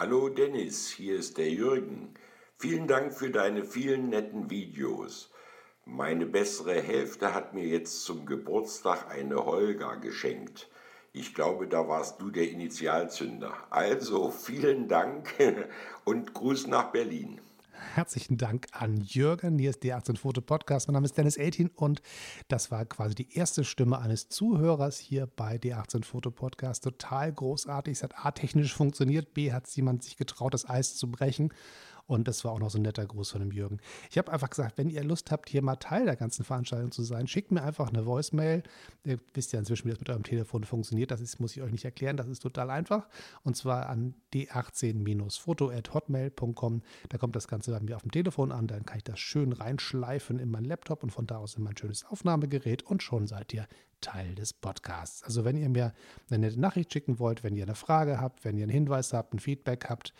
Hallo Dennis, hier ist der Jürgen. Vielen Dank für deine vielen netten Videos. Meine bessere Hälfte hat mir jetzt zum Geburtstag eine Holga geschenkt. Ich glaube, da warst du der Initialzünder. Also vielen Dank und Gruß nach Berlin. Herzlichen Dank an Jürgen. Hier ist der 18 Foto Podcast. Mein Name ist Dennis Eltin und das war quasi die erste Stimme eines Zuhörers hier bei der 18 Foto Podcast. Total großartig. Es hat A technisch funktioniert, B hat jemand sich getraut, das Eis zu brechen. Und das war auch noch so ein netter Gruß von dem Jürgen. Ich habe einfach gesagt, wenn ihr Lust habt, hier mal Teil der ganzen Veranstaltung zu sein, schickt mir einfach eine Voicemail. Ihr wisst ja inzwischen, wie das mit eurem Telefon funktioniert. Das ist, muss ich euch nicht erklären. Das ist total einfach. Und zwar an d18-foto.hotmail.com. Da kommt das Ganze bei mir auf dem Telefon an. Dann kann ich das schön reinschleifen in meinen Laptop und von da aus in mein schönes Aufnahmegerät. Und schon seid ihr Teil des Podcasts. Also wenn ihr mir eine nette Nachricht schicken wollt, wenn ihr eine Frage habt, wenn ihr einen Hinweis habt, ein Feedback habt,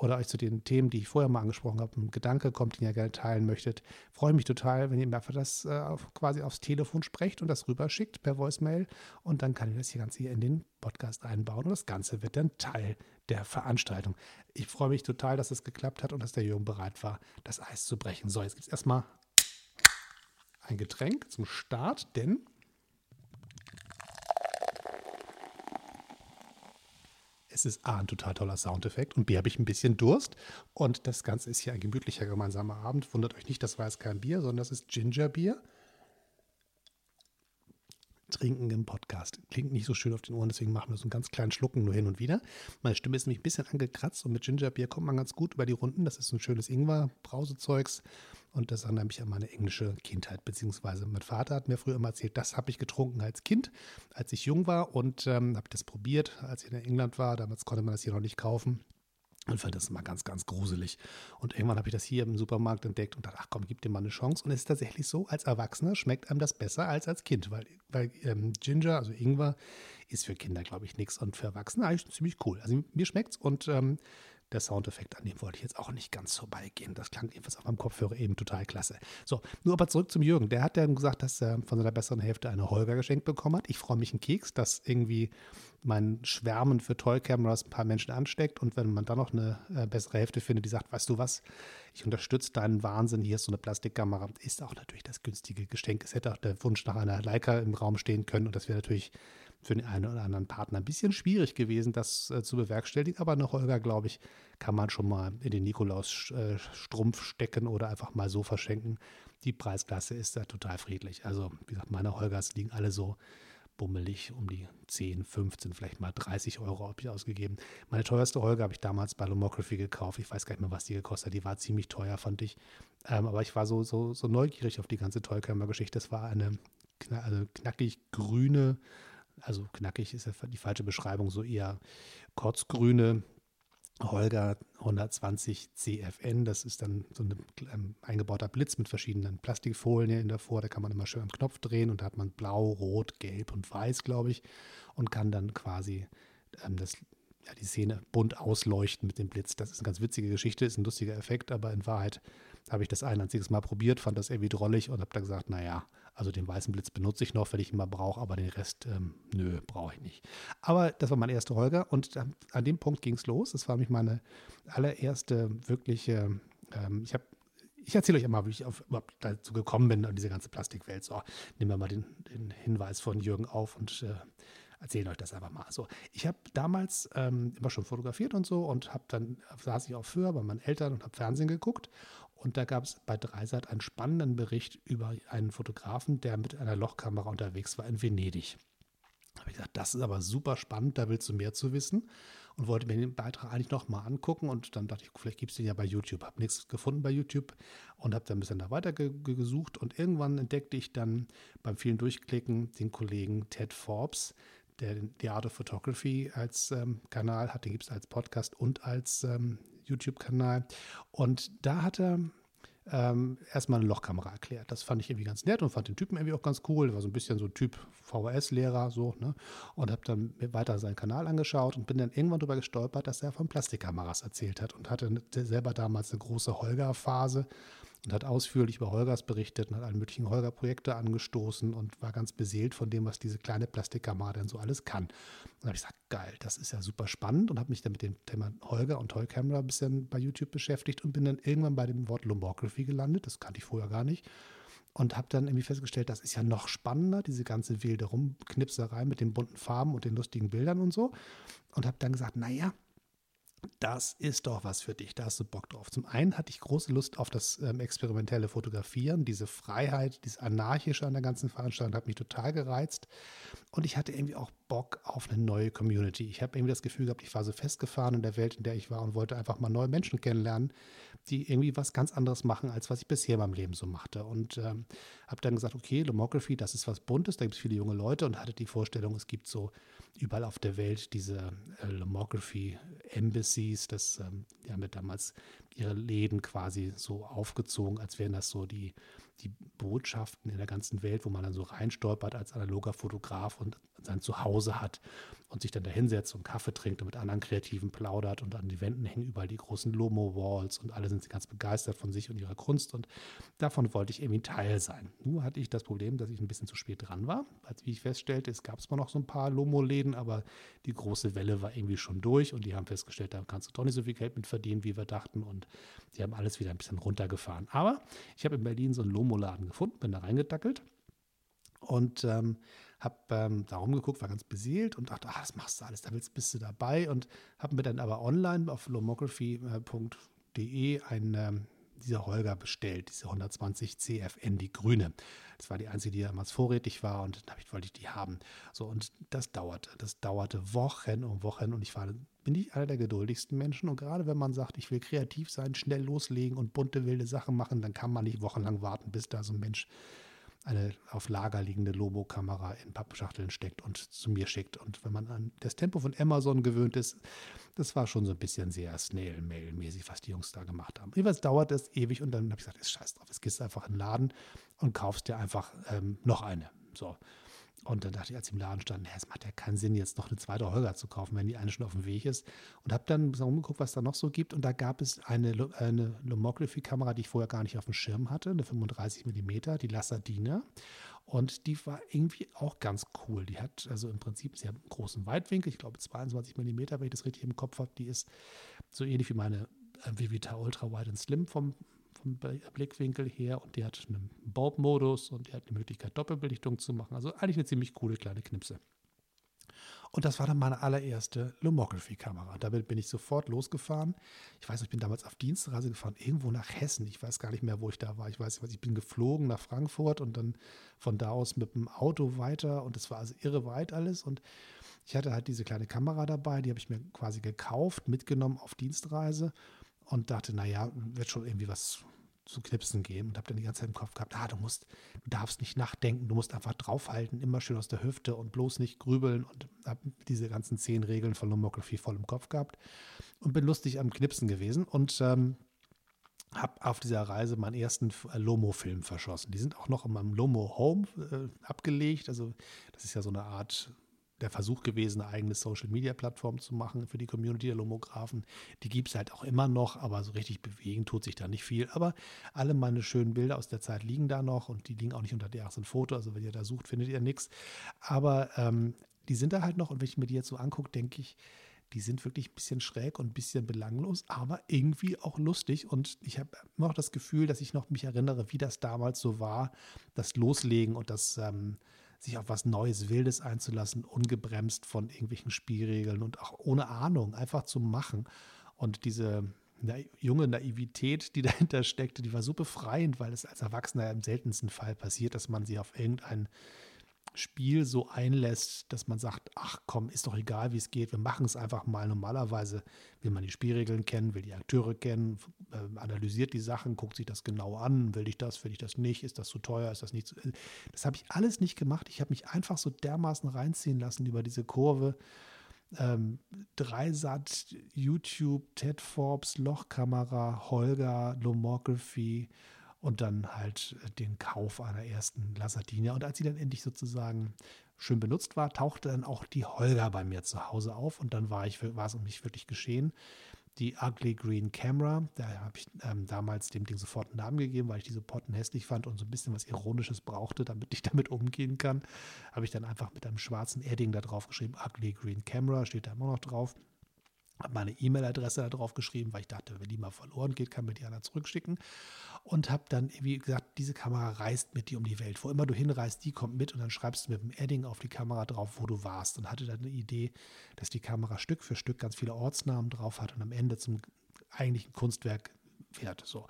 oder euch zu den Themen, die ich vorher mal angesprochen habe, ein Gedanke kommt, den ihr gerne teilen möchtet, freue mich total, wenn ihr mir einfach das äh, quasi aufs Telefon sprecht und das rüberschickt per Voicemail und dann kann ich das hier ganz hier in den Podcast einbauen und das Ganze wird dann Teil der Veranstaltung. Ich freue mich total, dass es geklappt hat und dass der Jürgen bereit war, das Eis zu brechen. So, jetzt gibt es erstmal ein Getränk zum Start, denn es ist A, ein total toller Soundeffekt und B, habe ich ein bisschen Durst. Und das Ganze ist hier ein gemütlicher gemeinsamer Abend. Wundert euch nicht, das war jetzt kein Bier, sondern das ist Gingerbier. Trinken im Podcast. Klingt nicht so schön auf den Ohren, deswegen machen wir so einen ganz kleinen Schlucken nur hin und wieder. Meine Stimme ist nämlich ein bisschen angekratzt und mit Gingerbier kommt man ganz gut über die Runden. Das ist ein schönes Ingwer-Brausezeugs. Und das erinnert mich an meine englische Kindheit, beziehungsweise mein Vater hat mir früher immer erzählt, das habe ich getrunken als Kind, als ich jung war und ähm, habe das probiert, als ich in England war. Damals konnte man das hier noch nicht kaufen. Und fand das immer ganz, ganz gruselig. Und irgendwann habe ich das hier im Supermarkt entdeckt und dachte, ach komm, gib dir mal eine Chance. Und es ist tatsächlich so, als Erwachsener schmeckt einem das besser als als Kind, weil, weil ähm, Ginger, also Ingwer, ist für Kinder, glaube ich, nichts und für Erwachsene eigentlich ziemlich cool. Also mir schmeckt es und ähm, der Soundeffekt, an dem wollte ich jetzt auch nicht ganz vorbeigehen. Das klang jedenfalls auf meinem Kopfhörer eben total klasse. So, nur aber zurück zum Jürgen. Der hat dann gesagt, dass er von seiner besseren Hälfte eine Holger geschenkt bekommen hat. Ich freue mich einen Keks, dass irgendwie mein Schwärmen für Toy-Cameras ein paar Menschen ansteckt. Und wenn man dann noch eine äh, bessere Hälfte findet, die sagt, weißt du was, ich unterstütze deinen Wahnsinn, hier ist so eine Plastikkamera, ist auch natürlich das günstige Geschenk. Es hätte auch der Wunsch nach einer Leica im Raum stehen können und das wäre natürlich für den einen oder anderen Partner ein bisschen schwierig gewesen, das äh, zu bewerkstelligen. Aber eine Holger, glaube ich, kann man schon mal in den Nikolaus-Strumpf äh, stecken oder einfach mal so verschenken. Die Preisklasse ist da total friedlich. Also, wie gesagt, meine Holgers liegen alle so bummelig um die 10, 15, vielleicht mal 30 Euro habe ich ausgegeben. Meine teuerste Holger habe ich damals bei Lomography gekauft. Ich weiß gar nicht mehr, was die gekostet hat. Die war ziemlich teuer, fand ich. Ähm, aber ich war so, so, so neugierig auf die ganze Tollkammer-Geschichte. Das war eine also knackig grüne also knackig ist ja die falsche Beschreibung, so eher kotzgrüne Holger 120 CFN. Das ist dann so ein ähm, eingebauter Blitz mit verschiedenen Plastikfolien hier davor. Da kann man immer schön am Knopf drehen und da hat man blau, rot, gelb und weiß, glaube ich, und kann dann quasi ähm, das, ja, die Szene bunt ausleuchten mit dem Blitz. Das ist eine ganz witzige Geschichte, ist ein lustiger Effekt, aber in Wahrheit habe ich das ein einziges Mal probiert, fand das irgendwie drollig und habe dann gesagt, naja, also den weißen Blitz benutze ich noch, wenn ich ihn mal brauche, aber den Rest, ähm, nö, brauche ich nicht. Aber das war mein erster Holger und an dem Punkt ging es los. Das war nämlich meine allererste wirkliche, ähm, ich habe ich erzähle euch immer, wie ich auf, überhaupt dazu gekommen bin, an diese ganze Plastikwelt. So, nehmen wir mal den, den Hinweis von Jürgen auf und äh, erzählen euch das einfach mal. So, ich habe damals ähm, immer schon fotografiert und so und habe dann saß ich auch für bei meinen Eltern und habe Fernsehen geguckt und da gab es bei Dreisat einen spannenden Bericht über einen Fotografen, der mit einer Lochkamera unterwegs war in Venedig. Da habe ich gesagt, das ist aber super spannend, da willst du mehr zu wissen. Und wollte mir den Beitrag eigentlich nochmal angucken. Und dann dachte ich, vielleicht gibt es den ja bei YouTube. Habe nichts gefunden bei YouTube und habe dann ein bisschen da weiter ge gesucht. Und irgendwann entdeckte ich dann beim vielen Durchklicken den Kollegen Ted Forbes, der The Art of Photography als ähm, Kanal hat. Den gibt es als Podcast und als ähm, YouTube-Kanal. Und da hat er ähm, erstmal eine Lochkamera erklärt. Das fand ich irgendwie ganz nett und fand den Typen irgendwie auch ganz cool. Der war so ein bisschen so Typ VHS-Lehrer, so, ne? Und habe dann weiter seinen Kanal angeschaut und bin dann irgendwann darüber gestolpert, dass er von Plastikkameras erzählt hat und hatte selber damals eine große Holger-Phase und hat ausführlich über Holgers berichtet und hat alle möglichen Holger-Projekte angestoßen und war ganz beseelt von dem, was diese kleine Plastikkamera denn so alles kann. Und da habe ich gesagt, geil, das ist ja super spannend und habe mich dann mit dem Thema Holger und Toy Camera ein bisschen bei YouTube beschäftigt und bin dann irgendwann bei dem Wort Lomography gelandet. Das kannte ich vorher gar nicht und habe dann irgendwie festgestellt, das ist ja noch spannender, diese ganze wilde Rumknipserei mit den bunten Farben und den lustigen Bildern und so. Und habe dann gesagt, naja, das ist doch was für dich, da hast du Bock drauf. Zum einen hatte ich große Lust auf das ähm, experimentelle Fotografieren, diese Freiheit, dieses Anarchische an der ganzen Veranstaltung hat mich total gereizt. Und ich hatte irgendwie auch Bock auf eine neue Community. Ich habe irgendwie das Gefühl gehabt, ich war so festgefahren in der Welt, in der ich war und wollte einfach mal neue Menschen kennenlernen, die irgendwie was ganz anderes machen, als was ich bisher in meinem Leben so machte. Und ähm, habe dann gesagt, okay, Lomography, das ist was Buntes, da gibt es viele junge Leute und hatte die Vorstellung, es gibt so überall auf der Welt diese äh, Lomography Embassies, das, ähm, die haben ja damals ihre Läden quasi so aufgezogen, als wären das so die, die Botschaften in der ganzen Welt, wo man dann so reinstolpert als analoger Fotograf und sein Zuhause hat und sich dann da hinsetzt und Kaffee trinkt und mit anderen Kreativen plaudert und an die Wänden hängen überall die großen Lomo-Walls und alle sind ganz begeistert von sich und ihrer Kunst und davon wollte ich irgendwie Teil sein. Nur hatte ich das Problem, dass ich ein bisschen zu spät dran war. Als wie ich feststellte, es gab zwar noch so ein paar Lomo-Läden, aber die große Welle war irgendwie schon durch und die haben festgestellt, da kannst du doch nicht so viel Geld mit verdienen, wie wir dachten und die haben alles wieder ein bisschen runtergefahren. Aber ich habe in Berlin so einen Lomo-Laden gefunden, bin da reingedackelt und ähm, habe ähm, da rumgeguckt, war ganz beseelt und dachte, ah, das machst du alles, da willst, bist du dabei und habe mir dann aber online auf lomography.de ein ähm, dieser Holger bestellt, diese 120 CFN, die grüne. Das war die einzige, die damals vorrätig war und dann wollte ich die haben. So, und das dauerte. Das dauerte Wochen und Wochen und ich war, bin nicht einer der geduldigsten Menschen. Und gerade wenn man sagt, ich will kreativ sein, schnell loslegen und bunte, wilde Sachen machen, dann kann man nicht wochenlang warten, bis da so ein Mensch eine auf Lager liegende Lobo-Kamera in Pappschachteln steckt und zu mir schickt. Und wenn man an das Tempo von Amazon gewöhnt ist, das war schon so ein bisschen sehr Snail-Mail-mäßig, was die Jungs da gemacht haben. Jedenfalls dauert es ewig und dann habe ich gesagt, ist scheiß drauf, jetzt gehst du einfach in den Laden und kaufst dir einfach ähm, noch eine. So. Und dann dachte ich, als ich im Laden stand, es macht ja keinen Sinn, jetzt noch eine zweite Holger zu kaufen, wenn die eine schon auf dem Weg ist. Und habe dann so umgeguckt, was da noch so gibt. Und da gab es eine, eine Lomography-Kamera, die ich vorher gar nicht auf dem Schirm hatte, eine 35 mm, die Lassadina. Und die war irgendwie auch ganz cool. Die hat also im Prinzip, einen großen Weitwinkel, ich glaube 22 mm, wenn ich das richtig im Kopf habe. Die ist so ähnlich wie meine äh, Vivita Ultra Wide and Slim vom, vom Blickwinkel her und die hat einen Bulb-Modus und die hat die Möglichkeit, Doppelbelichtung zu machen. Also eigentlich eine ziemlich coole kleine Knipse. Und das war dann meine allererste Lomography-Kamera. Damit bin ich sofort losgefahren. Ich weiß, ich bin damals auf Dienstreise gefahren, irgendwo nach Hessen. Ich weiß gar nicht mehr, wo ich da war. Ich weiß ich bin geflogen nach Frankfurt und dann von da aus mit dem Auto weiter. Und es war also irre weit alles. Und ich hatte halt diese kleine Kamera dabei, die habe ich mir quasi gekauft, mitgenommen auf Dienstreise und dachte, naja, wird schon irgendwie was zu knipsen geben und habe dann die ganze Zeit im Kopf gehabt, ah, du musst, du darfst nicht nachdenken, du musst einfach draufhalten, immer schön aus der Hüfte und bloß nicht grübeln und habe diese ganzen zehn Regeln von Lomography voll im Kopf gehabt und bin lustig am Knipsen gewesen und ähm, habe auf dieser Reise meinen ersten Lomo-Film verschossen. Die sind auch noch in meinem Lomo Home äh, abgelegt. Also das ist ja so eine Art der Versuch gewesen, eine eigene Social-Media-Plattform zu machen für die Community der Lomographen. Die gibt es halt auch immer noch, aber so richtig bewegen tut sich da nicht viel. Aber alle meine schönen Bilder aus der Zeit liegen da noch und die liegen auch nicht unter der ersten Foto. Also wenn ihr da sucht, findet ihr nichts. Aber ähm, die sind da halt noch und wenn ich mir die jetzt so angucke, denke ich, die sind wirklich ein bisschen schräg und ein bisschen belanglos, aber irgendwie auch lustig. Und ich habe immer noch das Gefühl, dass ich noch mich erinnere, wie das damals so war, das Loslegen und das ähm, sich auf was Neues, Wildes einzulassen, ungebremst von irgendwelchen Spielregeln und auch ohne Ahnung, einfach zu machen. Und diese na, junge Naivität, die dahinter steckte, die war so befreiend, weil es als Erwachsener im seltensten Fall passiert, dass man sich auf irgendein Spiel so einlässt, dass man sagt, ach komm, ist doch egal, wie es geht, wir machen es einfach mal. Normalerweise will man die Spielregeln kennen, will die Akteure kennen, äh, analysiert die Sachen, guckt sich das genau an, will ich das, will ich das nicht, ist das zu teuer, ist das nicht zu... Äh, das habe ich alles nicht gemacht. Ich habe mich einfach so dermaßen reinziehen lassen über diese Kurve. Ähm, Dreisat, YouTube, Ted Forbes, Lochkamera, Holger, Lomography, und dann halt äh, den Kauf einer ersten Lasardina. Und als sie dann endlich sozusagen schön benutzt war, tauchte dann auch die Holger bei mir zu Hause auf und dann war, ich, war es um mich wirklich geschehen. die Ugly Green Camera. Da habe ich ähm, damals dem Ding sofort einen Namen gegeben, weil ich diese Potten hässlich fand und so ein bisschen was Ironisches brauchte, damit ich damit umgehen kann. Habe ich dann einfach mit einem schwarzen Edding da drauf geschrieben, Ugly Green Camera, steht da immer noch drauf. Habe meine E-Mail-Adresse da drauf geschrieben, weil ich dachte, wenn die mal verloren geht, kann mir die einer zurückschicken. Und habe dann, wie gesagt, diese Kamera reist mit dir um die Welt. Wo immer du hinreist, die kommt mit und dann schreibst du mit dem Edding auf die Kamera drauf, wo du warst. Und hatte dann eine Idee, dass die Kamera Stück für Stück ganz viele Ortsnamen drauf hat und am Ende zum eigentlichen Kunstwerk wird. So.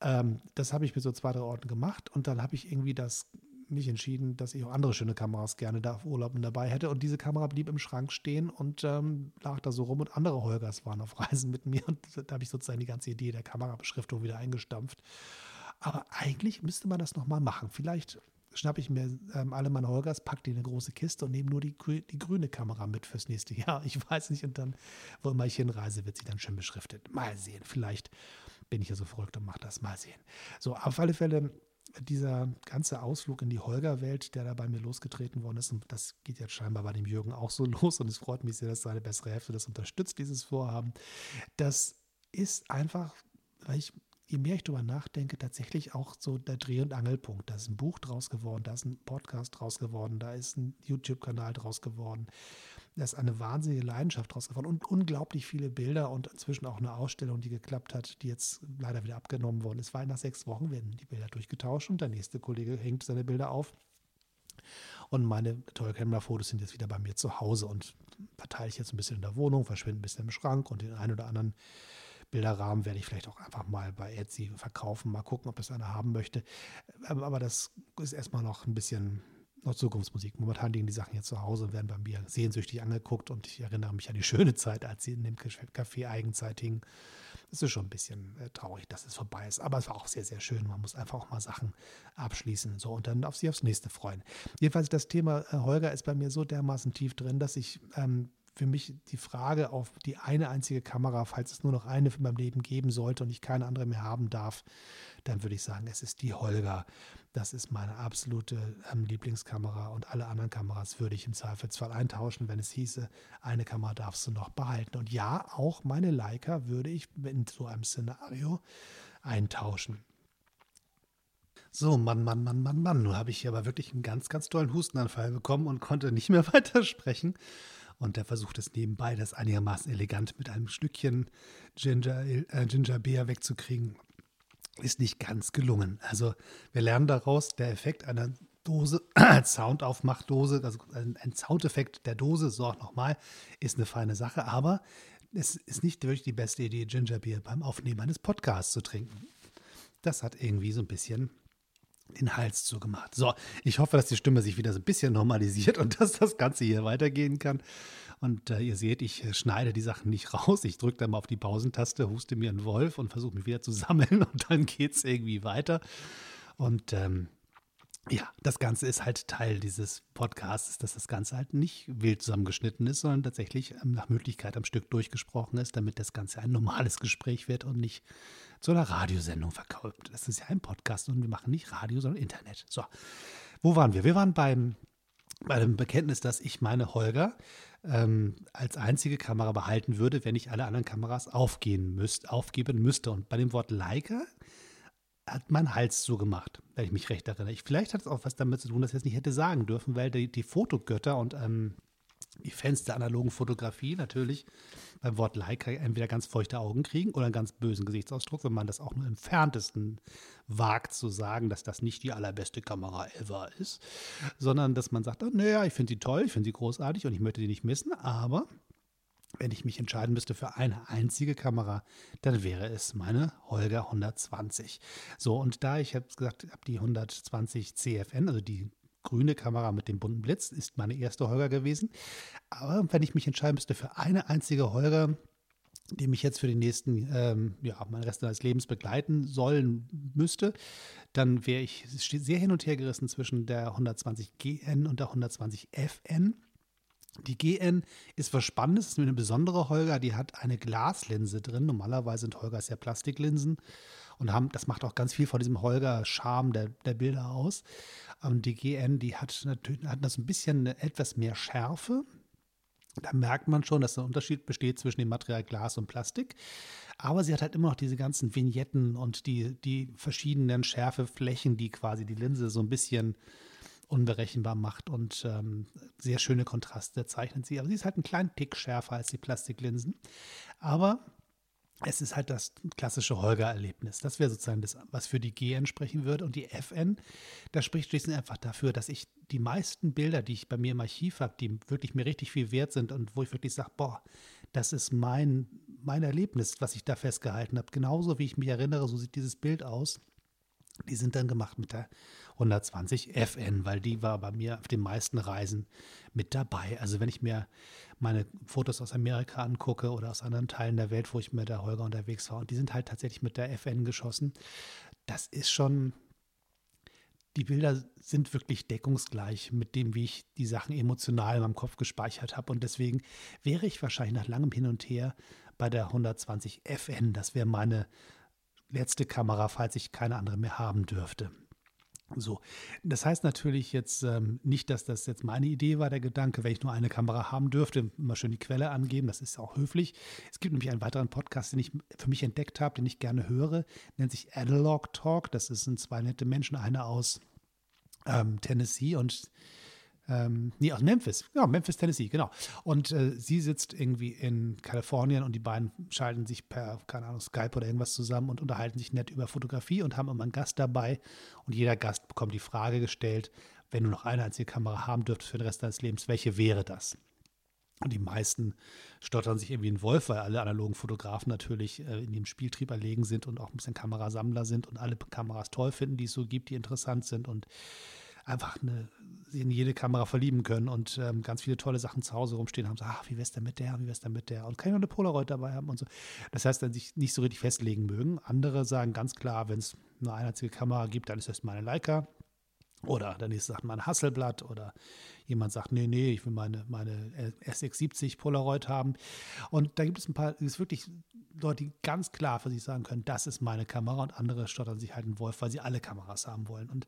Ähm, das habe ich mit so zwei, drei Orten gemacht und dann habe ich irgendwie das mich entschieden, dass ich auch andere schöne Kameras gerne da auf Urlauben dabei hätte. Und diese Kamera blieb im Schrank stehen und ähm, lag da so rum und andere Holgers waren auf Reisen mit mir. Und da habe ich sozusagen die ganze Idee der Kamerabeschriftung wieder eingestampft. Aber eigentlich müsste man das nochmal machen. Vielleicht schnappe ich mir ähm, alle meine Holgers, packe die in eine große Kiste und nehme nur die, die grüne Kamera mit fürs nächste Jahr. Ich weiß nicht. Und dann, wo immer ich hinreise, wird sie dann schön beschriftet. Mal sehen. Vielleicht bin ich ja so verrückt und mache das. Mal sehen. So, auf alle Fälle dieser ganze Ausflug in die Holger-Welt, der da bei mir losgetreten worden ist, und das geht jetzt scheinbar bei dem Jürgen auch so los und es freut mich sehr, dass seine bessere Hälfte das unterstützt, dieses Vorhaben. Das ist einfach, weil ich, je mehr ich darüber nachdenke, tatsächlich auch so der Dreh- und Angelpunkt. Da ist ein Buch draus geworden, da ist ein Podcast draus geworden, da ist ein YouTube-Kanal draus geworden. Da ist eine wahnsinnige Leidenschaft draus geworden und unglaublich viele Bilder und inzwischen auch eine Ausstellung, die geklappt hat, die jetzt leider wieder abgenommen worden ist, weil nach sechs Wochen werden die Bilder durchgetauscht und der nächste Kollege hängt seine Bilder auf. Und meine Toy Camera Fotos sind jetzt wieder bei mir zu Hause und verteile ich jetzt ein bisschen in der Wohnung, verschwinde ein bisschen im Schrank und den einen oder anderen Bilderrahmen werde ich vielleicht auch einfach mal bei Etsy verkaufen, mal gucken, ob das einer haben möchte. Aber das ist erstmal noch ein bisschen noch Zukunftsmusik. Momentan liegen die Sachen jetzt zu Hause und werden bei mir sehnsüchtig angeguckt und ich erinnere mich an die schöne Zeit, als sie in dem Café Eigenzeit hingen. Es ist schon ein bisschen äh, traurig, dass es vorbei ist, aber es war auch sehr, sehr schön. Man muss einfach auch mal Sachen abschließen so und dann auf sie aufs nächste freuen. Jedenfalls das Thema äh, Holger ist bei mir so dermaßen tief drin, dass ich ähm, für mich die Frage auf die eine einzige Kamera, falls es nur noch eine für mein Leben geben sollte und ich keine andere mehr haben darf, dann würde ich sagen, es ist die Holger. Das ist meine absolute ähm, Lieblingskamera und alle anderen Kameras würde ich im Zweifelsfall eintauschen, wenn es hieße, eine Kamera darfst du noch behalten. Und ja, auch meine Leica würde ich in so einem Szenario eintauschen. So, Mann, Mann, Mann, Mann, Mann. Nun habe ich hier aber wirklich einen ganz, ganz tollen Hustenanfall bekommen und konnte nicht mehr weitersprechen. Und er versucht es nebenbei, das einigermaßen elegant mit einem Stückchen Ginger, äh, Ginger Beer wegzukriegen. Ist nicht ganz gelungen. Also wir lernen daraus, der Effekt einer Dose, Soundaufmachdose, also ein Soundeffekt der Dose, so auch nochmal, ist eine feine Sache, aber es ist nicht wirklich die beste Idee, Ginger Beer beim Aufnehmen eines Podcasts zu trinken. Das hat irgendwie so ein bisschen den Hals zugemacht. So, ich hoffe, dass die Stimme sich wieder so ein bisschen normalisiert und dass das Ganze hier weitergehen kann. Und äh, ihr seht, ich äh, schneide die Sachen nicht raus. Ich drücke dann mal auf die Pausentaste, huste mir einen Wolf und versuche mich wieder zu sammeln und dann geht es irgendwie weiter. Und ähm, ja, das Ganze ist halt Teil dieses Podcasts, dass das Ganze halt nicht wild zusammengeschnitten ist, sondern tatsächlich ähm, nach Möglichkeit am Stück durchgesprochen ist, damit das Ganze ein normales Gespräch wird und nicht zu einer Radiosendung verkauft. Das ist ja ein Podcast und wir machen nicht Radio, sondern Internet. So, wo waren wir? Wir waren beim, bei dem Bekenntnis, dass ich meine Holger ähm, als einzige Kamera behalten würde, wenn ich alle anderen Kameras aufgehen müsst, aufgeben müsste. Und bei dem Wort Leica hat mein Hals so gemacht, wenn ich mich recht erinnere. Ich, vielleicht hat es auch was damit zu tun, dass ich es nicht hätte sagen dürfen, weil die, die Fotogötter und ähm, die Fans der analogen Fotografie natürlich beim Wort Leica entweder ganz feuchte Augen kriegen oder einen ganz bösen Gesichtsausdruck, wenn man das auch nur im entferntesten wagt zu sagen, dass das nicht die allerbeste Kamera ever ist, sondern dass man sagt, oh, naja, ich finde sie toll, ich finde sie großartig und ich möchte die nicht missen, aber wenn ich mich entscheiden müsste für eine einzige Kamera, dann wäre es meine Holger 120. So, und da ich habe gesagt, habe die 120 CFN, also die grüne Kamera mit dem bunten Blitz, ist meine erste Holger gewesen. Aber wenn ich mich entscheiden müsste für eine einzige Holger, die mich jetzt für den nächsten, ähm, ja, meinen Rest meines Lebens begleiten sollen müsste, dann wäre ich sehr hin und her gerissen zwischen der 120 GN und der 120 FN. Die GN ist was Spannendes, ist eine besondere Holger, die hat eine Glaslinse drin. Normalerweise sind Holgers ja Plastiklinsen und haben, das macht auch ganz viel von diesem Holger-Charme der, der Bilder aus. Ähm, die GN, die hat natürlich hat das ein bisschen etwas mehr Schärfe Da merkt man schon, dass ein Unterschied besteht zwischen dem Material Glas und Plastik. Aber sie hat halt immer noch diese ganzen Vignetten und die, die verschiedenen Schärfeflächen, die quasi die Linse so ein bisschen unberechenbar macht und ähm, sehr schöne Kontraste zeichnet sie. Aber sie ist halt einen kleinen Tick schärfer als die Plastiklinsen. Aber es ist halt das klassische Holger-Erlebnis. Das wäre sozusagen das, was für die G entsprechen würde. Und die FN, da spricht schließlich einfach dafür, dass ich die meisten Bilder, die ich bei mir im Archiv habe, die wirklich mir richtig viel wert sind und wo ich wirklich sage, boah, das ist mein, mein Erlebnis, was ich da festgehalten habe. Genauso wie ich mich erinnere, so sieht dieses Bild aus. Die sind dann gemacht mit der 120 FN, weil die war bei mir auf den meisten Reisen mit dabei. Also wenn ich mir meine Fotos aus Amerika angucke oder aus anderen Teilen der Welt, wo ich mit der Holger unterwegs war, und die sind halt tatsächlich mit der FN geschossen, das ist schon, die Bilder sind wirklich deckungsgleich mit dem, wie ich die Sachen emotional in meinem Kopf gespeichert habe. Und deswegen wäre ich wahrscheinlich nach langem Hin und Her bei der 120 FN. Das wäre meine letzte Kamera, falls ich keine andere mehr haben dürfte. So, das heißt natürlich jetzt ähm, nicht, dass das jetzt meine Idee war, der Gedanke, wenn ich nur eine Kamera haben dürfte, immer schön die Quelle angeben, das ist auch höflich. Es gibt nämlich einen weiteren Podcast, den ich für mich entdeckt habe, den ich gerne höre, nennt sich Analog Talk. Das sind zwei nette Menschen, einer aus ähm, Tennessee und ähm, nee, aus Memphis. Ja, Memphis, Tennessee, genau. Und äh, sie sitzt irgendwie in Kalifornien und die beiden schalten sich per, keine Ahnung, Skype oder irgendwas zusammen und unterhalten sich nett über Fotografie und haben immer einen Gast dabei. Und jeder Gast bekommt die Frage gestellt, wenn du noch eine einzige Kamera haben dürftest für den Rest deines Lebens, welche wäre das? Und die meisten stottern sich irgendwie in Wolf, weil alle analogen Fotografen natürlich äh, in dem Spieltrieb erlegen sind und auch ein bisschen Kamerasammler sind und alle Kameras toll finden, die es so gibt, die interessant sind und einfach eine, in jede Kamera verlieben können und ähm, ganz viele tolle Sachen zu Hause rumstehen haben. So, ach, wie wär's denn mit der, wie wär's denn mit der? Und kann ich noch eine Polaroid dabei haben und so. Das heißt, dann sich nicht so richtig festlegen mögen. Andere sagen ganz klar, wenn es nur eine einzige Kamera gibt, dann ist das meine Leica. Oder der nächste sagt mal ein Hasselblatt oder jemand sagt, nee, nee, ich will meine, meine SX70 Polaroid haben. Und da gibt es ein paar, es ist wirklich Leute, die ganz klar für sich sagen können, das ist meine Kamera und andere stottern sich halt einen Wolf, weil sie alle Kameras haben wollen. Und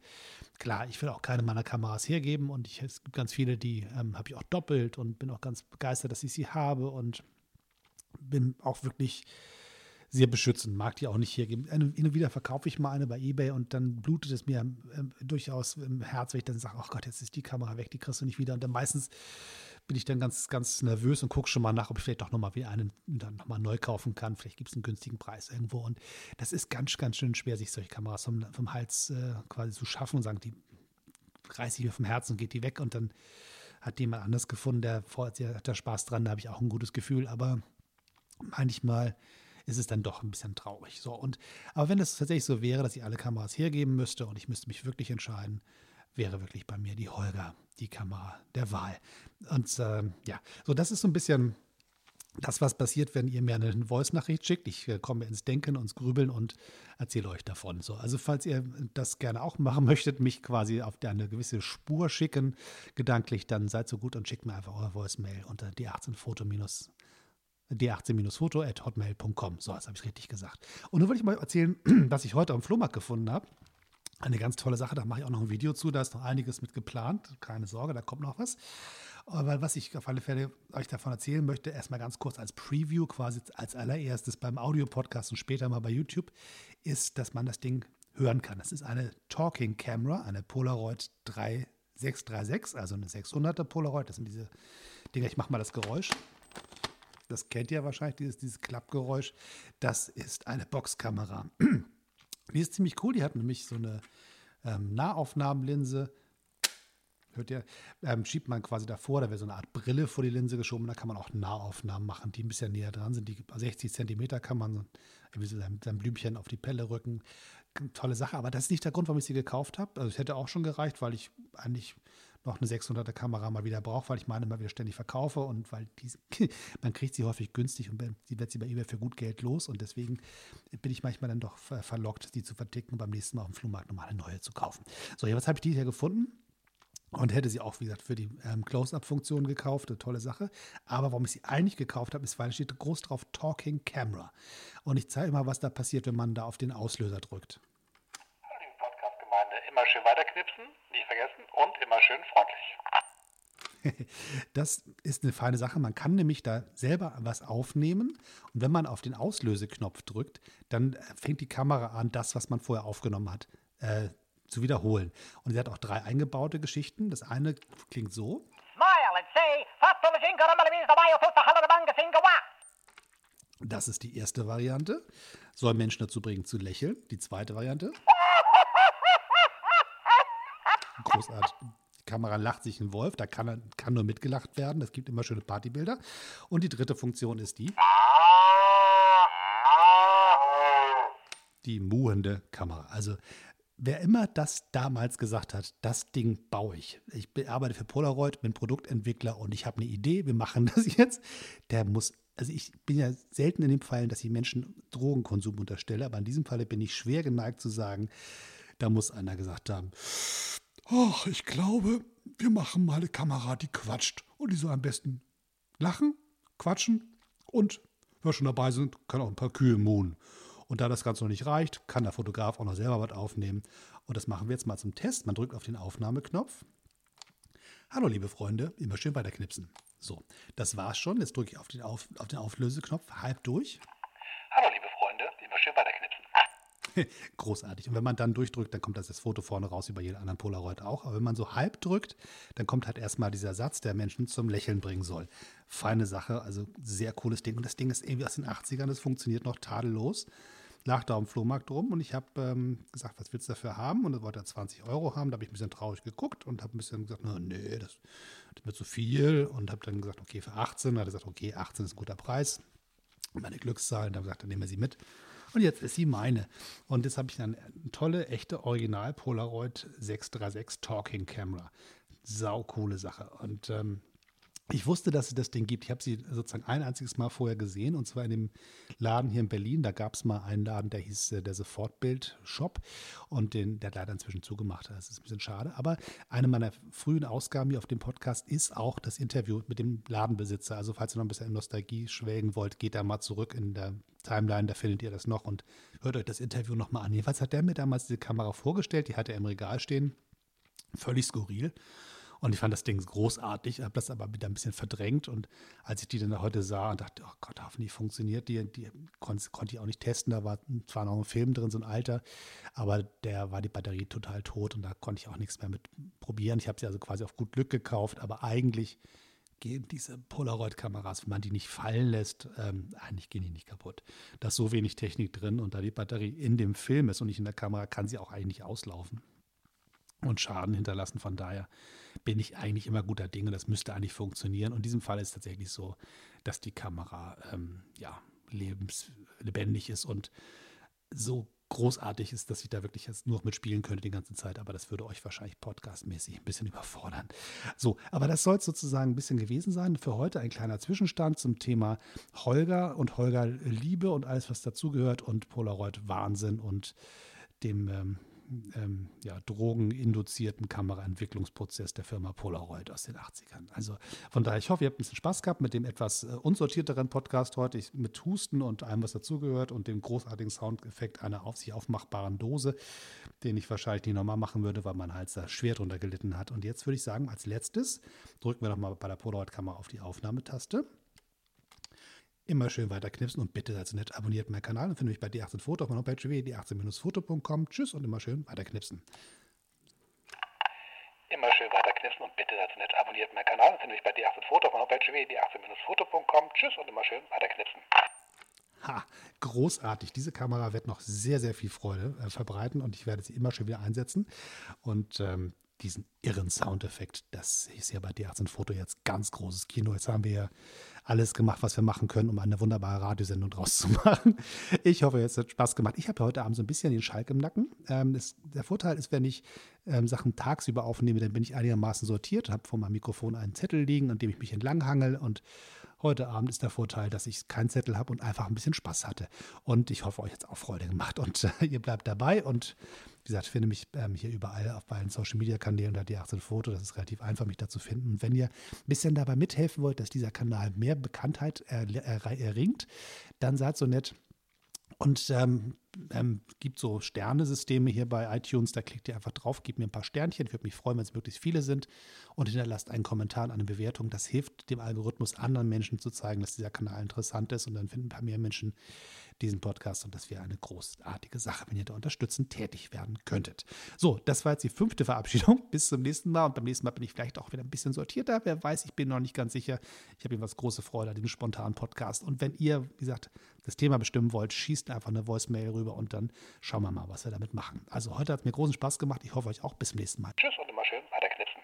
klar, ich will auch keine meiner Kameras hergeben und ich, es gibt ganz viele, die ähm, habe ich auch doppelt und bin auch ganz begeistert, dass ich sie habe und bin auch wirklich sehr beschützend, mag die auch nicht hier geben. Hin und wieder verkaufe ich mal eine bei Ebay und dann blutet es mir äh, durchaus im Herz, wenn ich dann sage, oh Gott, jetzt ist die Kamera weg, die kriegst du nicht wieder. Und dann meistens bin ich dann ganz, ganz nervös und gucke schon mal nach, ob ich vielleicht doch nochmal wieder einen dann nochmal neu kaufen kann. Vielleicht gibt es einen günstigen Preis irgendwo. Und das ist ganz, ganz schön schwer, sich solche Kameras vom, vom Hals äh, quasi zu schaffen und sagen, die reiße ich mir vom Herzen und geht die weg und dann hat jemand anders gefunden, der vorher hat da Spaß dran, da habe ich auch ein gutes Gefühl, aber manchmal ist es dann doch ein bisschen traurig. So, und, aber wenn es tatsächlich so wäre, dass ich alle Kameras hergeben müsste und ich müsste mich wirklich entscheiden, wäre wirklich bei mir die Holger die Kamera der Wahl. Und äh, ja, so das ist so ein bisschen das, was passiert, wenn ihr mir eine Voice-Nachricht schickt. Ich äh, komme ins Denken, und ins Grübeln und erzähle euch davon. So, also falls ihr das gerne auch machen möchtet, mich quasi auf eine gewisse Spur schicken, gedanklich, dann seid so gut und schickt mir einfach eure Voice-Mail unter die 18foto- d18-foto.hotmail.com. So, jetzt habe ich richtig gesagt. Und nun wollte ich mal erzählen, was ich heute am Flohmarkt gefunden habe. Eine ganz tolle Sache, da mache ich auch noch ein Video zu, da ist noch einiges mit geplant. Keine Sorge, da kommt noch was. Aber was ich auf alle Fälle euch davon erzählen möchte, erstmal ganz kurz als Preview, quasi als allererstes beim Audio-Podcast und später mal bei YouTube, ist, dass man das Ding hören kann. Das ist eine Talking Camera, eine Polaroid 3636, also eine 600er Polaroid. Das sind diese Dinger, ich mache mal das Geräusch das kennt ihr wahrscheinlich, dieses, dieses Klappgeräusch. Das ist eine Boxkamera. Die ist ziemlich cool. Die hat nämlich so eine ähm, Nahaufnahmenlinse. Hört ihr? Ähm, schiebt man quasi davor, da wäre so eine Art Brille vor die Linse geschoben. Da kann man auch Nahaufnahmen machen, die ein bisschen näher dran sind. Die 60 Zentimeter kann man so, so sein, sein Blümchen auf die Pelle rücken. Tolle Sache, aber das ist nicht der Grund, warum ich sie gekauft habe. Also es hätte auch schon gereicht, weil ich eigentlich noch eine 600er Kamera mal wieder brauche, weil ich meine mal wieder ständig verkaufe und weil die, man kriegt sie häufig günstig und sie wird sie bei eBay für gut Geld los und deswegen bin ich manchmal dann doch verlockt, sie zu verticken und beim nächsten Mal auf dem Flohmarkt nochmal eine neue zu kaufen. So, jetzt habe ich die hier gefunden. Und hätte sie auch, wie gesagt, für die ähm, Close-Up-Funktion gekauft. Eine tolle Sache. Aber warum ich sie eigentlich gekauft habe, ist, weil es steht groß drauf Talking Camera. Und ich zeige mal, was da passiert, wenn man da auf den Auslöser drückt. Hallo, Podcast-Gemeinde. Immer schön weiterknipsen, nicht vergessen und immer schön freundlich. Das ist eine feine Sache. Man kann nämlich da selber was aufnehmen. Und wenn man auf den Auslöseknopf drückt, dann fängt die Kamera an, das, was man vorher aufgenommen hat, äh, zu wiederholen. Und sie hat auch drei eingebaute Geschichten. Das eine klingt so. Smile and say, das ist die erste Variante. Soll Menschen dazu bringen zu lächeln. Die zweite Variante. Großartig. Kamera lacht sich ein Wolf, da kann, kann nur mitgelacht werden. Es gibt immer schöne Partybilder. Und die dritte Funktion ist die. Die muhende Kamera. Also wer immer das damals gesagt hat, das Ding baue ich. Ich arbeite für Polaroid, bin Produktentwickler und ich habe eine Idee, wir machen das jetzt. Der muss, also ich bin ja selten in dem Fall, dass ich Menschen Drogenkonsum unterstelle, aber in diesem Falle bin ich schwer geneigt zu sagen, da muss einer gesagt haben, ach, ich glaube, wir machen mal eine Kamera, die quatscht. Und die soll am besten lachen, quatschen und, wir schon dabei sind, kann auch ein paar Kühe mohnen. Und da das Ganze noch nicht reicht, kann der Fotograf auch noch selber was aufnehmen. Und das machen wir jetzt mal zum Test. Man drückt auf den Aufnahmeknopf. Hallo, liebe Freunde, immer schön weiterknipsen. So, das war's schon. Jetzt drücke ich auf den, auf, auf den Auflöseknopf halb durch. Hallo, liebe Freunde, immer schön weiterknipsen. Großartig. Und wenn man dann durchdrückt, dann kommt das, das Foto vorne raus, wie bei jedem anderen Polaroid auch. Aber wenn man so halb drückt, dann kommt halt erstmal dieser Satz, der Menschen zum Lächeln bringen soll. Feine Sache, also sehr cooles Ding. Und das Ding ist irgendwie aus den 80ern, das funktioniert noch tadellos. Lag da am Flohmarkt rum und ich habe ähm, gesagt, was willst du dafür haben? Und er wollte er 20 Euro haben. Da habe ich ein bisschen traurig geguckt und habe ein bisschen gesagt, no, nee, das, das wird zu viel. Und habe dann gesagt, okay, für 18. Da hat er gesagt, okay, 18 ist ein guter Preis. Meine Glückszahlen, da habe ich gesagt, dann nehmen wir sie mit. Und jetzt ist sie meine. Und jetzt habe ich eine tolle, echte Original Polaroid 636 Talking Camera. Sau coole Sache. Und ähm, ich wusste, dass es das Ding gibt. Ich habe sie sozusagen ein einziges Mal vorher gesehen und zwar in dem Laden hier in Berlin. Da gab es mal einen Laden, der hieß äh, der Sofortbild-Shop und den, der hat leider inzwischen zugemacht. Das ist ein bisschen schade. Aber eine meiner frühen Ausgaben hier auf dem Podcast ist auch das Interview mit dem Ladenbesitzer. Also falls ihr noch ein bisschen in Nostalgie schwelgen wollt, geht da mal zurück in der Timeline, da findet ihr das noch und hört euch das Interview nochmal an. Jedenfalls hat der mir damals diese Kamera vorgestellt, die hatte er im Regal stehen. Völlig skurril. Und ich fand das Ding großartig, habe das aber wieder ein bisschen verdrängt. Und als ich die dann heute sah und dachte, oh Gott, hoffentlich funktioniert die, die konnte, konnte ich auch nicht testen. Da war zwar noch ein Film drin, so ein alter, aber der war die Batterie total tot und da konnte ich auch nichts mehr mit probieren. Ich habe sie also quasi auf gut Glück gekauft, aber eigentlich gehen diese Polaroid-Kameras, wenn man die nicht fallen lässt, ähm, eigentlich gehen die nicht kaputt. Da ist so wenig Technik drin und da die Batterie in dem Film ist und nicht in der Kamera, kann sie auch eigentlich auslaufen und Schaden hinterlassen. Von daher bin ich eigentlich immer guter Dinge. Das müsste eigentlich funktionieren. Und in diesem Fall ist es tatsächlich so, dass die Kamera ähm, ja, lebenslebendig ist und so großartig ist, dass ich da wirklich jetzt nur noch mitspielen könnte die ganze Zeit, aber das würde euch wahrscheinlich podcastmäßig ein bisschen überfordern. So, aber das soll es sozusagen ein bisschen gewesen sein. Für heute ein kleiner Zwischenstand zum Thema Holger und Holger Liebe und alles, was dazugehört und Polaroid Wahnsinn und dem ähm, ähm, ja, drogeninduzierten Kameraentwicklungsprozess der Firma Polaroid aus den 80ern. Also von daher, ich hoffe, ihr habt ein bisschen Spaß gehabt mit dem etwas äh, unsortierteren Podcast heute, ich, mit Husten und allem, was dazugehört und dem großartigen Soundeffekt einer auf sich aufmachbaren Dose, den ich wahrscheinlich nicht nochmal machen würde, weil mein Hals da schwer drunter gelitten hat. Und jetzt würde ich sagen, als letztes drücken wir nochmal bei der Polaroid-Kamera auf die Aufnahmetaste. Immer schön weiter knipsen und bitte seid so nett, abonniert meinen Kanal und findet mich bei D18 Foto auf meiner Homepage www.d18-foto.com. Tschüss und immer schön weiter knipsen. Immer schön weiter knipsen und bitte seid so nett, abonniert meinen Kanal und findet mich bei D18 Foto auf meiner Homepage www.d18-foto.com. Tschüss und immer schön weiter knipsen. Ha, großartig. Diese Kamera wird noch sehr, sehr viel Freude äh, verbreiten und ich werde sie immer schön wieder einsetzen. Und ähm, diesen irren Soundeffekt. Das ist ja bei D18 Foto jetzt ganz großes Kino. Jetzt haben wir ja alles gemacht, was wir machen können, um eine wunderbare Radiosendung draus zu machen. Ich hoffe, es hat Spaß gemacht. Ich habe heute Abend so ein bisschen den Schalk im Nacken. Ähm, das, der Vorteil ist, wenn ich ähm, Sachen tagsüber aufnehme, dann bin ich einigermaßen sortiert, habe vor meinem Mikrofon einen Zettel liegen, an dem ich mich entlanghangel und Heute Abend ist der Vorteil, dass ich keinen Zettel habe und einfach ein bisschen Spaß hatte. Und ich hoffe, euch hat es auch Freude gemacht und äh, ihr bleibt dabei. Und gesagt, ich finde mich ähm, hier überall auf allen Social Media Kanälen unter die 18 Foto. Das ist relativ einfach, mich da zu finden. Und wenn ihr ein bisschen dabei mithelfen wollt, dass dieser Kanal mehr Bekanntheit er, erringt, dann seid so nett und ähm, ähm, gibt so Sternesysteme hier bei iTunes, da klickt ihr einfach drauf, gebt mir ein paar Sternchen, ich würde mich freuen, wenn es möglichst viele sind und hinterlasst einen Kommentar und eine Bewertung. Das hilft dem Algorithmus, anderen Menschen zu zeigen, dass dieser Kanal interessant ist und dann finden ein paar mehr Menschen diesen Podcast und das wäre eine großartige Sache, wenn ihr da unterstützend tätig werden könntet. So, das war jetzt die fünfte Verabschiedung. Bis zum nächsten Mal und beim nächsten Mal bin ich vielleicht auch wieder ein bisschen sortierter. Wer weiß, ich bin noch nicht ganz sicher. Ich habe jedenfalls große Freude an diesem spontanen Podcast. Und wenn ihr, wie gesagt, das Thema bestimmen wollt, schießt einfach eine Voicemail rüber und dann schauen wir mal, was wir damit machen. Also heute hat es mir großen Spaß gemacht. Ich hoffe euch auch. Bis zum nächsten Mal. Tschüss und immer schön weiter knipsen.